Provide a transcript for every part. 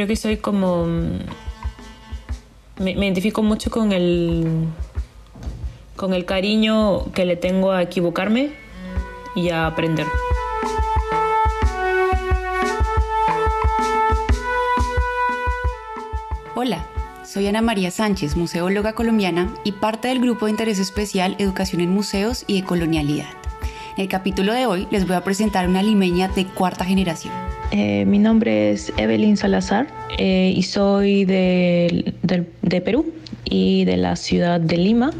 creo que soy como... Me, me identifico mucho con el, con el cariño que le tengo a equivocarme y a aprender. Hola, soy Ana María Sánchez, museóloga colombiana y parte del grupo de interés especial Educación en Museos y de Colonialidad. En el capítulo de hoy les voy a presentar una limeña de cuarta generación. Eh, mi nombre es Evelyn Salazar eh, y soy de, de Perú y de la ciudad de Lima.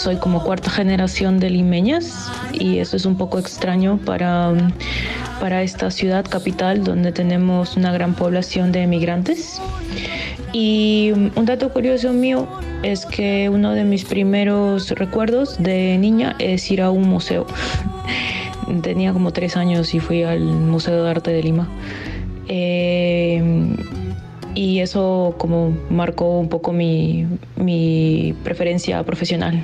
Soy como cuarta generación de limeñas y eso es un poco extraño para, para esta ciudad capital donde tenemos una gran población de emigrantes. Y un dato curioso mío es que uno de mis primeros recuerdos de niña es ir a un museo. Tenía como tres años y fui al Museo de Arte de Lima. Eh, y eso como marcó un poco mi, mi preferencia profesional.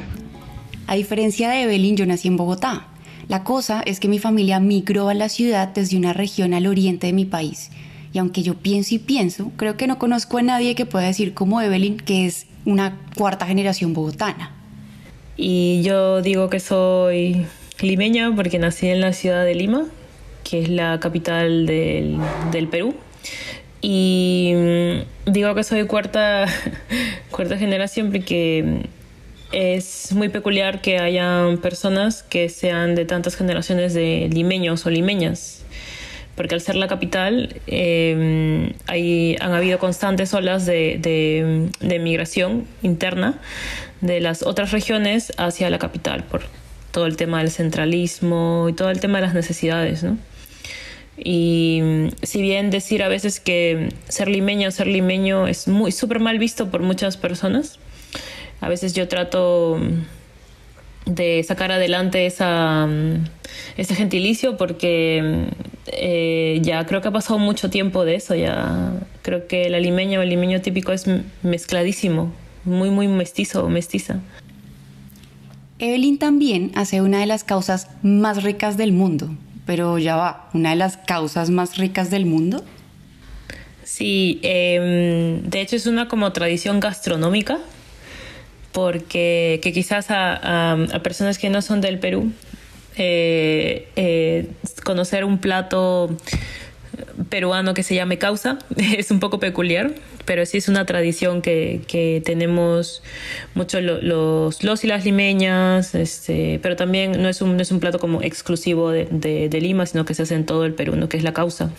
A diferencia de Evelyn, yo nací en Bogotá. La cosa es que mi familia migró a la ciudad desde una región al oriente de mi país. Y aunque yo pienso y pienso, creo que no conozco a nadie que pueda decir como Evelyn que es una cuarta generación bogotana. Y yo digo que soy limeña porque nací en la ciudad de Lima, que es la capital del, del Perú. Y mm, digo que soy cuarta, cuarta generación porque es muy peculiar que hayan personas que sean de tantas generaciones de limeños o limeñas. Porque al ser la capital eh, hay, han habido constantes olas de, de, de migración interna de las otras regiones hacia la capital por todo el tema del centralismo y todo el tema de las necesidades, ¿no? Y mm, si bien decir a veces que ser limeño ser limeño es muy súper mal visto por muchas personas, a veces yo trato mm, de sacar adelante esa, mm, ese gentilicio porque eh, ya creo que ha pasado mucho tiempo de eso, ya creo que el limeño o el limeño típico es mezcladísimo, muy, muy mestizo o mestiza. Evelyn también hace una de las causas más ricas del mundo, pero ya va, una de las causas más ricas del mundo. Sí, eh, de hecho es una como tradición gastronómica, porque que quizás a, a, personas que no son del Perú, eh, eh, conocer un plato peruano que se llame causa es un poco peculiar, pero sí es una tradición que, que tenemos mucho los, los y las limeñas, este, pero también no es, un, no es un plato como exclusivo de, de, de, Lima, sino que se hace en todo el Perú, ¿no? que es la causa.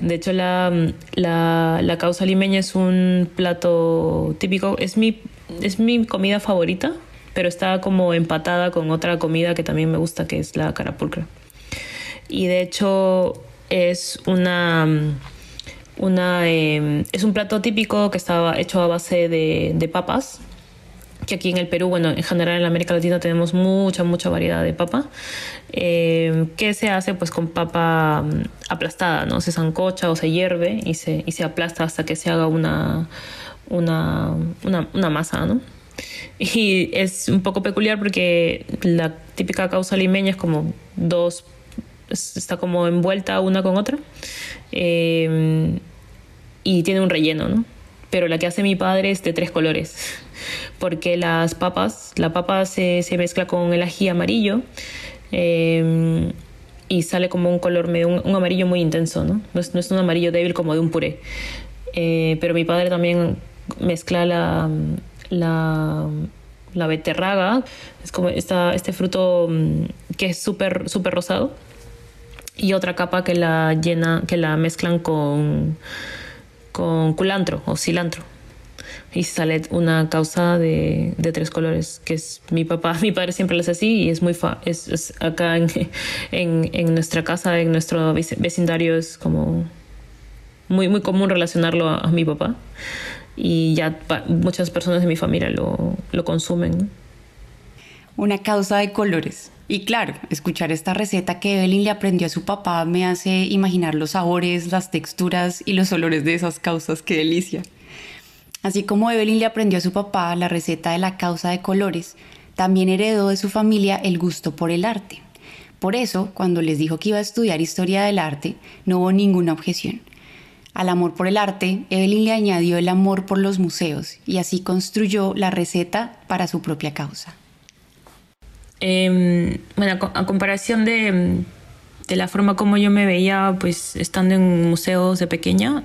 De hecho, la, la, la causa limeña es un plato típico, es mi, es mi comida favorita, pero está como empatada con otra comida que también me gusta, que es la carapulcra. Y de hecho es una una, eh, es un plato típico que estaba hecho a base de, papas, que aquí en el Perú, bueno, en general en América Latina tenemos mucha, mucha variedad de papa, eh, que se hace pues con papa aplastada, ¿no? Se sancocha o se hierve y se, y se aplasta hasta que se haga una, una, una, una masa, ¿no? Y es un poco peculiar porque la típica causa limeña es como dos, está como envuelta una con otra. Eh, y tiene un relleno, ¿no? Pero la que hace mi padre es de tres colores, porque las papas, la papa se, se mezcla con el ají amarillo eh, y sale como un color, medio, un, amarillo muy intenso, ¿no? No es, no es, un amarillo débil como de un puré. Eh, pero mi padre también mezcla la, la, la beterraga, es como esta, este fruto mm, que es súper super rosado, y otra capa que la llena, que la mezclan con, con culantro o cilantro. Y sale una causa de, de, tres colores, que es mi papá, mi padre siempre lo hace así y es muy fa es, acá en, en, en, nuestra casa, en nuestro vecindario es como muy, muy común relacionarlo a, mi papá y ya muchas personas de mi familia lo, lo consumen. una causa de colores. Y claro, escuchar esta receta que Evelyn le aprendió a su papá me hace imaginar los sabores, las texturas y los olores de esas causas. ¡Qué delicia! Así como Evelyn le aprendió a su papá la receta de la causa de colores, también heredó de su familia el gusto por el arte. Por eso, cuando les dijo que iba a estudiar historia del arte, no hubo ninguna objeción. Al amor por el arte, Evelyn le añadió el amor por los museos y así construyó la receta para su propia causa. Em, bueno, a comparación de, de, la forma como yo me veía, pues estando en museos de pequeña,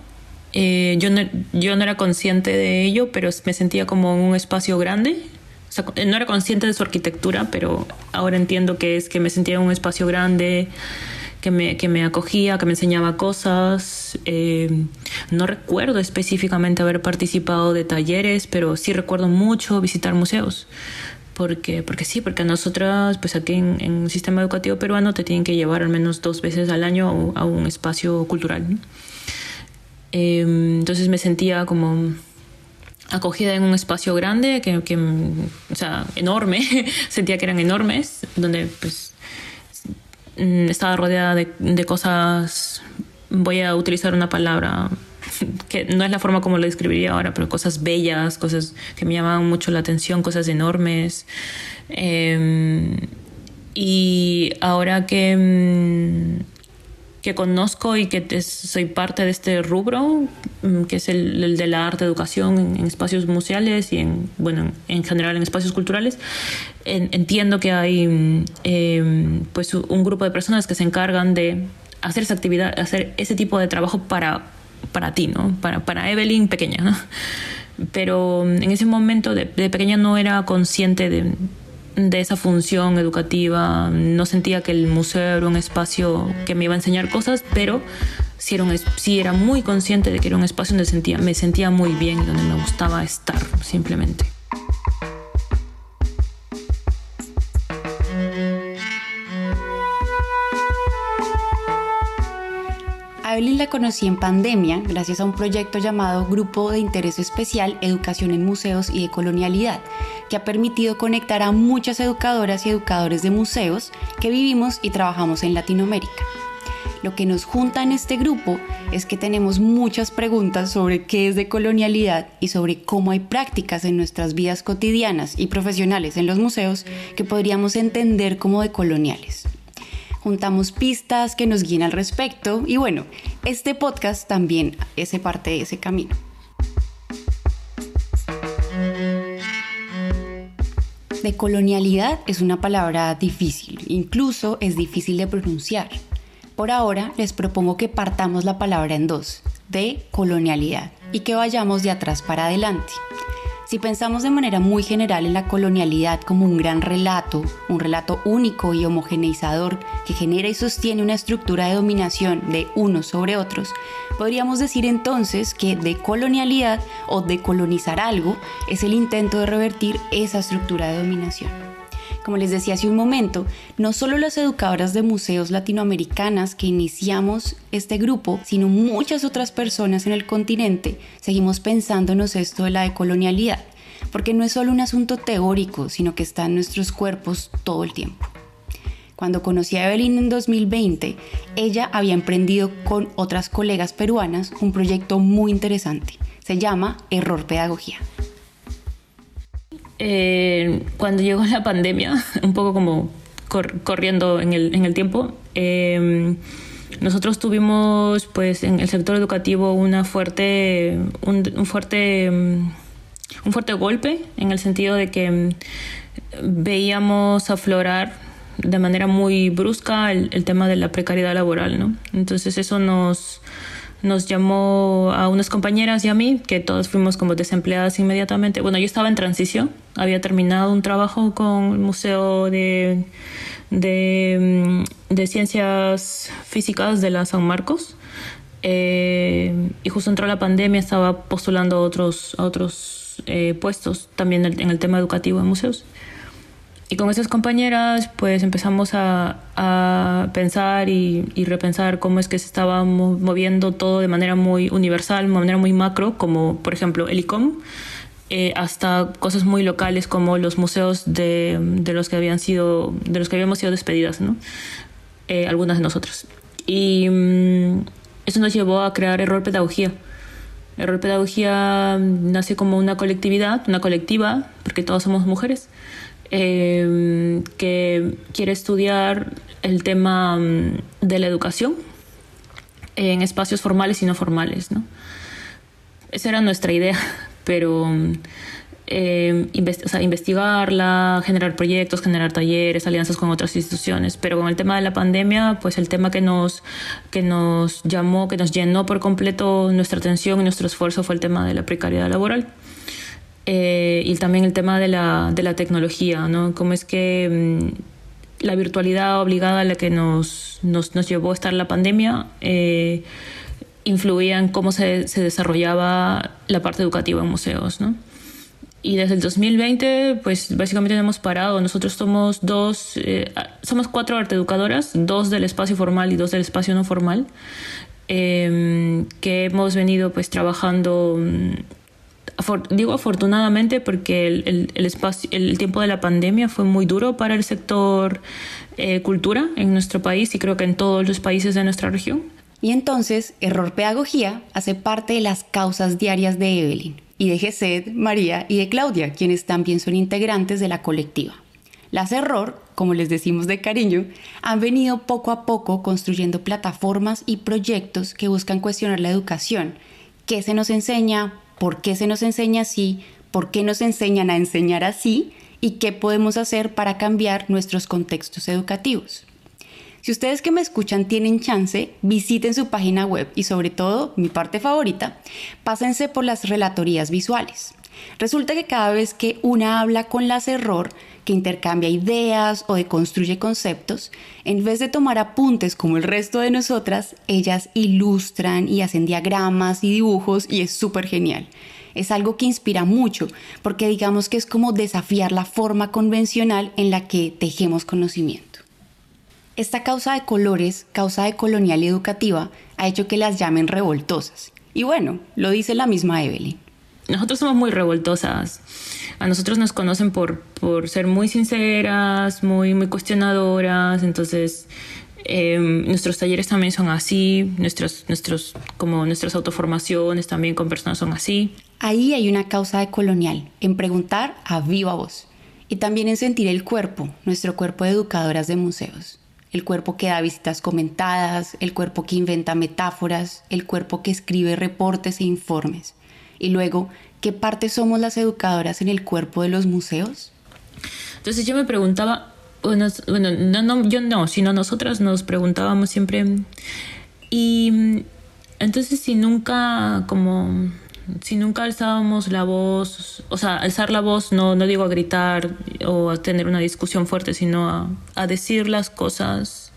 eh, yo, no, yo no era consciente de ello, pero me sentía como en un espacio grande. O sea, no era consciente de su arquitectura, pero ahora entiendo que es que me sentía en un espacio grande, que me, que me acogía, que me enseñaba cosas. Em, no recuerdo específicamente haber participado de talleres, pero sí recuerdo mucho visitar museos porque, porque sí, porque a nosotras, pues aquí en, un sistema educativo peruano te tienen que llevar al menos dos veces al año a, un espacio cultural. Em, entonces me sentía como acogida en un espacio grande, que, que o sea, enorme, sentía que eran enormes, donde pues estaba rodeada de, cosas, voy a utilizar una palabra que no es la forma como lo describiría ahora, pero cosas bellas, cosas que me llamaban mucho la atención, cosas enormes. Em, y ahora que, mm, que conozco y que soy parte de este rubro, mm, que es el, de la arte educación en, espacios museales y en, bueno, en general en espacios culturales, entiendo que hay mm, em, pues un grupo de personas que se encargan de hacer esa actividad, hacer ese tipo de trabajo para para ti, ¿no? Para, para Evelyn pequeña. Pero en ese momento de, pequeña no era consciente de, de, esa función educativa, no sentía que el museo era un espacio que me iba a enseñar cosas, pero sí era, un, sí era muy consciente de que era un espacio donde sentía, me sentía muy bien y donde me gustaba estar simplemente. Evelyn la conocí en pandemia gracias a un proyecto llamado Grupo de Interés Especial Educación en Museos y de Colonialidad, que ha permitido conectar a muchas educadoras y educadores de museos que vivimos y trabajamos en Latinoamérica. Lo que nos junta en este grupo es que tenemos muchas preguntas sobre qué es de colonialidad y sobre cómo hay prácticas en nuestras vidas cotidianas y profesionales en los museos que podríamos entender como de coloniales juntamos pistas que nos guíen al respecto y bueno, este podcast también es parte de ese camino. De colonialidad es una palabra difícil, incluso es difícil de pronunciar. Por ahora les propongo que partamos la palabra en dos, de colonialidad, y que vayamos de atrás para adelante. Si pensamos de manera muy general en la colonialidad como un gran relato, un relato único y homogeneizador que genera y sostiene una estructura de dominación de unos sobre otros, podríamos decir entonces que decolonialidad o decolonizar algo es el intento de revertir esa estructura de dominación. Como les decía hace un momento, no solo las educadoras de museos latinoamericanas que iniciamos este grupo, sino muchas otras personas en el continente seguimos pensándonos esto de la decolonialidad, porque no es solo un asunto teórico, sino que está en nuestros cuerpos todo el tiempo. Cuando conocí a Evelyn en 2020, ella había emprendido con otras colegas peruanas un proyecto muy interesante. Se llama Error Pedagogía. Eh, cuando llegó la pandemia, un poco como corriendo en el, en el tiempo, em, nosotros tuvimos pues en el sector educativo una fuerte, un, fuerte, em, un fuerte golpe en el sentido de que em, veíamos aflorar de manera muy brusca el, el tema de la precariedad laboral, ¿no? Entonces eso nos nos llamó a unas compañeras y a mí, que todas fuimos como desempleadas inmediatamente. Bueno, yo estaba en transición, había terminado un trabajo con el Museo de, de, mm, Ciencias Físicas de la San Marcos. Eh, y justo entró la pandemia, estaba postulando a otros, a otros eh, puestos también en el tema educativo en museos. Y con esas compañeras pues empezamos a, a pensar y, y, repensar cómo es que se estaba moviendo todo de manera muy universal, de manera muy macro, como por ejemplo el ICOM, eh, hasta cosas muy locales como los museos de, de, los que habían sido de los que habíamos sido despedidas no eh, algunas de nosotros. Y mm, eso nos llevó a crear Error Pedagogía. Error Pedagogía nace como una colectividad una colectiva porque todos somos mujeres eh, que quiere estudiar el tema mm, de la educación en espacios formales y no formales. ¿no? Esa era nuestra idea, pero eh, investigarla, generar proyectos, generar talleres, alianzas con otras instituciones. Pero con el tema de la pandemia, pues el tema que nos, que nos llamó, que nos llenó por completo nuestra atención y nuestro esfuerzo fue el tema de la precariedad laboral. Eh, y también el tema de la, de la tecnología, ¿no? Cómo es que mm, la virtualidad obligada a la que nos, nos, nos llevó a estar la pandemia eh, influía en cómo se, se, desarrollaba la parte educativa en museos, ¿no? Y desde el 2020, pues básicamente no hemos parado. Nosotros somos dos, eh, somos cuatro arte educadoras, dos del espacio formal y dos del espacio no formal, eh, que hemos venido pues trabajando digo afortunadamente porque el, el, espacio, el tiempo de la pandemia fue muy duro para el sector eh, cultura en nuestro país y creo que en todos los países de nuestra región. Y entonces, Error Pedagogía hace parte de las causas diarias de Evelyn y de Gesed, María y de Claudia, quienes también son integrantes de la colectiva. Las Error, como les decimos de cariño, han venido poco a poco construyendo plataformas y proyectos que buscan cuestionar la educación, qué se nos enseña, por qué se nos enseña así, por qué nos enseñan a enseñar así y qué podemos hacer para cambiar nuestros contextos educativos. Si ustedes que me escuchan tienen chance, visiten su página web y sobre todo, mi parte favorita, pásense por las relatorías visuales. Resulta que cada vez que una habla con las error, que intercambia ideas o deconstruye conceptos, en vez de tomar apuntes como el resto de nosotras, ellas ilustran y hacen diagramas y dibujos y es súper genial. Es algo que inspira mucho, porque digamos que es como desafiar la forma convencional en la que tejemos conocimiento. Esta causa de colores, causa de colonial educativa, ha hecho que las llamen revoltosas. Y bueno, lo dice la misma Evelyn nosotros somos muy revoltosas. A nosotros nos conocen por, por ser muy sinceras, muy, muy cuestionadoras. Entonces, em, nuestros talleres también son así, nuestros, nuestros, como nuestras autoformaciones también con personas son así. Ahí hay una causa de colonial, en preguntar a viva voz y también en sentir el cuerpo, nuestro cuerpo de educadoras de museos. El cuerpo que da visitas comentadas, el cuerpo que inventa metáforas, el cuerpo que escribe reportes e informes. Y luego, ¿qué parte somos las educadoras en el cuerpo de los museos? Entonces yo me preguntaba, bueno, no, yo no, sino nosotras nos preguntábamos siempre, y entonces si nunca como si nunca alzábamos la voz, o sea, alzar la voz no, no digo a gritar o a tener una discusión fuerte, sino a, a decir las cosas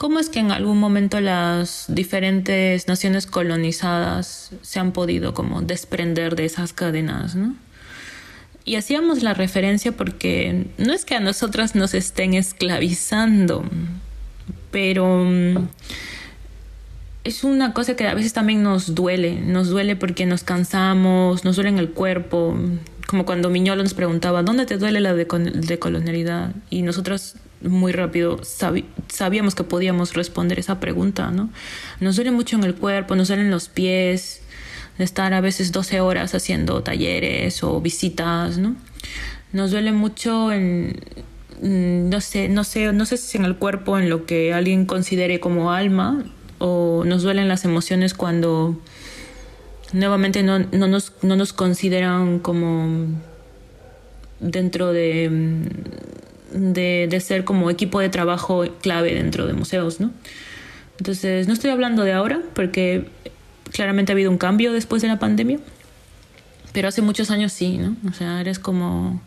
¿Cómo es que en algún momento las diferentes naciones colonizadas se han podido como desprender de esas cadenas, ¿no? Y hacíamos la referencia porque no es que a nosotras nos estén esclavizando, pero mm, es una cosa que a veces también nos duele, nos duele porque nos cansamos, nos duele en el cuerpo, como cuando Miñolo nos preguntaba, ¿dónde te duele la decolonialidad? Y nosotros muy rápido sabíamos que podíamos responder esa pregunta, ¿no? Nos duele mucho en el cuerpo, nos duelen los pies, estar a veces 12 horas haciendo talleres o visitas, ¿no? Nos duele mucho en, mm, no sé, no sé, no sé si en el cuerpo, en lo que alguien considere como alma, o nos duelen las emociones cuando nuevamente no, no, nos, no nos consideran como dentro de de, de, ser como equipo de trabajo clave dentro de museos, ¿no? Entonces, no estoy hablando de ahora, porque claramente ha habido un cambio después de la pandemia, pero hace muchos años sí, ¿no? O sea, eres como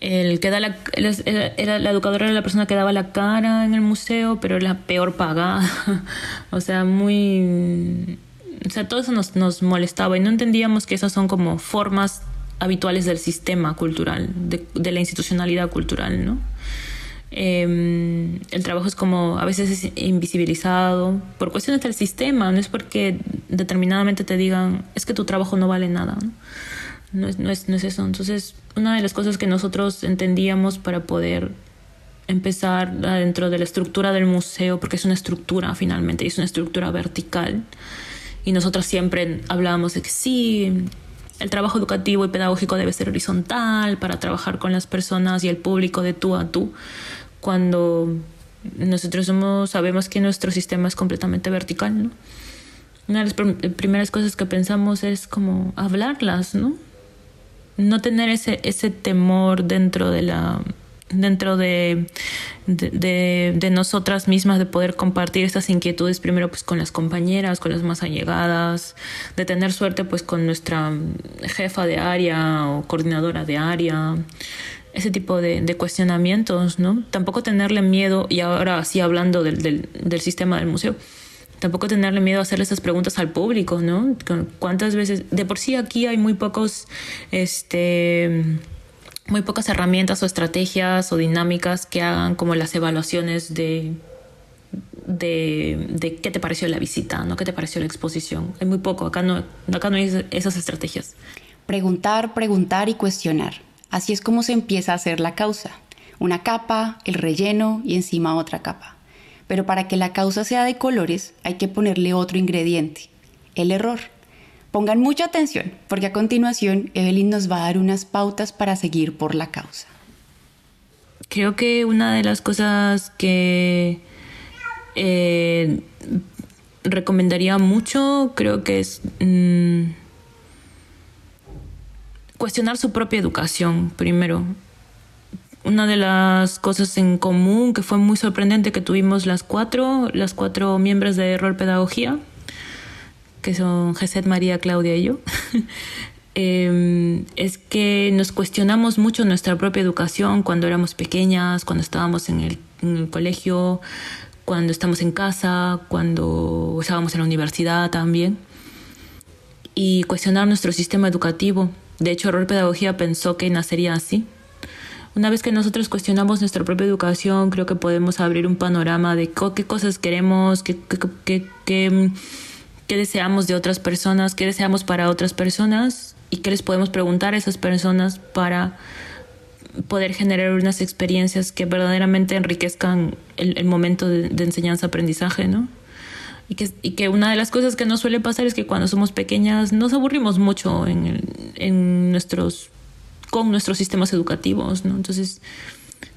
el que da la, era, la educadora era la persona que daba la cara en el museo, pero era la peor pagada. o sea, muy... O sea, todo eso nos, nos molestaba y no entendíamos que esas son como formas habituales del sistema cultural, de, la institucionalidad cultural, ¿no? Em, el trabajo es como a veces es invisibilizado por cuestiones del sistema, no es porque determinadamente te digan es que tu trabajo no vale nada. No es, no, es, no es eso. Entonces, una de las cosas que nosotros entendíamos para poder empezar dentro de la estructura del museo, porque es una estructura finalmente, es una estructura vertical. Y nosotros siempre hablábamos de que sí, el trabajo educativo y pedagógico debe ser horizontal para trabajar con las personas y el público de tú a tú, cuando nosotros somos, sabemos que nuestro sistema es completamente vertical. ¿no? Una de las primeras cosas que pensamos es como hablarlas, ¿no? No tener ese, ese temor dentro de la dentro de, de, de, nosotras mismas de poder compartir estas inquietudes primero pues con las compañeras, con las más allegadas, de tener suerte pues con nuestra jefa de área o coordinadora de área, ese tipo de, cuestionamientos, ¿no? Tampoco tenerle miedo, y ahora sí hablando del, del, del sistema del museo, tampoco tenerle miedo a hacerle esas preguntas al público, ¿no? ¿Cuántas veces? De por sí aquí hay muy pocos, este muy pocas herramientas o estrategias o dinámicas que hagan como las evaluaciones de, de, qué te pareció la visita, ¿no? ¿Qué te pareció la exposición? Hay muy poco, acá no, acá no hay esas estrategias. Preguntar, preguntar y cuestionar. Así es como se empieza a hacer la causa. Una capa, el relleno y encima otra capa. Pero para que la causa sea de colores hay que ponerle otro ingrediente, el error. Pongan mucha atención, porque a continuación Evelyn nos va a dar unas pautas para seguir por la causa. Creo que una de las cosas que eh, recomendaría mucho, creo que es mmm, cuestionar su propia educación primero. Una de las cosas en común que fue muy sorprendente que tuvimos las cuatro, las cuatro miembros de Error Pedagogía, que son Geset, María, Claudia y yo, eh, es que nos cuestionamos mucho nuestra propia educación cuando éramos pequeñas, cuando estábamos en el, colegio, cuando estamos en casa, cuando estábamos en la universidad también. Y cuestionar nuestro sistema educativo. De hecho, Error Pedagogía pensó que nacería así. Una vez que nosotros cuestionamos nuestra propia educación, creo que podemos abrir un panorama de qué cosas queremos, qué, qué, qué, qué qué deseamos de otras personas, qué deseamos para otras personas y qué les podemos preguntar a esas personas para poder generar unas experiencias que verdaderamente enriquezcan el, momento de, enseñanza-aprendizaje, ¿no? Y que, y que, una de las cosas que nos suele pasar es que cuando somos pequeñas nos aburrimos mucho en, en nuestros, con nuestros sistemas educativos, ¿no? Entonces,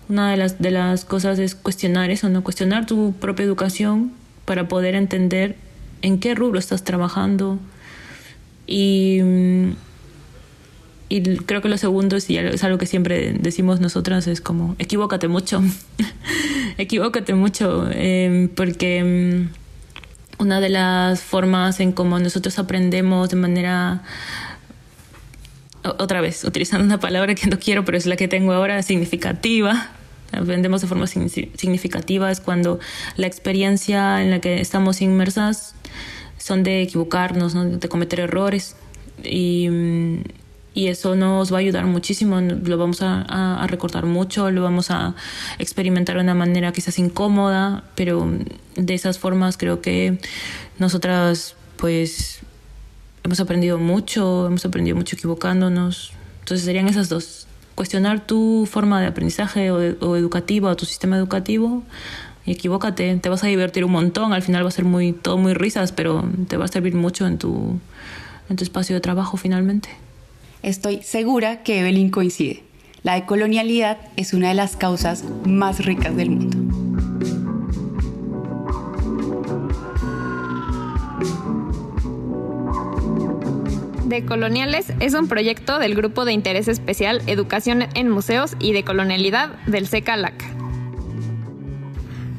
una de las, de las cosas es cuestionar eso, ¿no? Cuestionar tu propia educación para poder entender en qué rubro estás trabajando. Y, y creo que lo segundo, y es algo que siempre decimos nosotras, es como, equivócate mucho, equivócate mucho, eh, porque una de las formas en cómo nosotros aprendemos de manera otra vez, utilizando una palabra que no quiero, pero es la que tengo ahora, significativa. Aprendemos de forma significativa, es cuando la experiencia en la que estamos inmersas son de equivocarnos, ¿no? de cometer errores. Y, y, eso nos va a ayudar muchísimo, lo vamos a, a, a, recordar mucho, lo vamos a experimentar de una manera quizás incómoda, pero de esas formas creo que nosotras pues hemos aprendido mucho, hemos aprendido mucho equivocándonos. Entonces serían esas dos. Cuestionar tu forma de aprendizaje o, de, o educativa o tu sistema educativo equivócate, te vas a divertir un montón, al final va a ser muy, todo muy risas, pero te va a servir mucho en tu, en tu espacio de trabajo finalmente. Estoy segura que Evelyn coincide. La decolonialidad es una de las causas más ricas del mundo. Decoloniales es un proyecto del Grupo de Interés Especial Educación en Museos y Decolonialidad del CECALAC.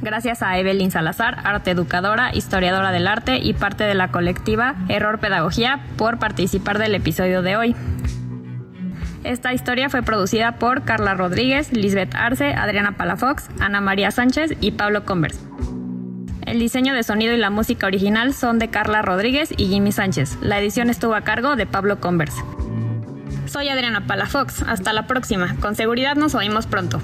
Gracias a Evelyn Salazar, arte educadora, historiadora del arte y parte de la colectiva Error Pedagogía, por participar del episodio de hoy. Esta historia fue producida por Carla Rodríguez, Lisbeth Arce, Adriana Palafox, Ana María Sánchez y Pablo Converse. El diseño de sonido y la música original son de Carla Rodríguez y Jimmy Sánchez. La edición estuvo a cargo de Pablo Converse. Soy Adriana Palafox. Hasta la próxima. Con seguridad nos oímos pronto.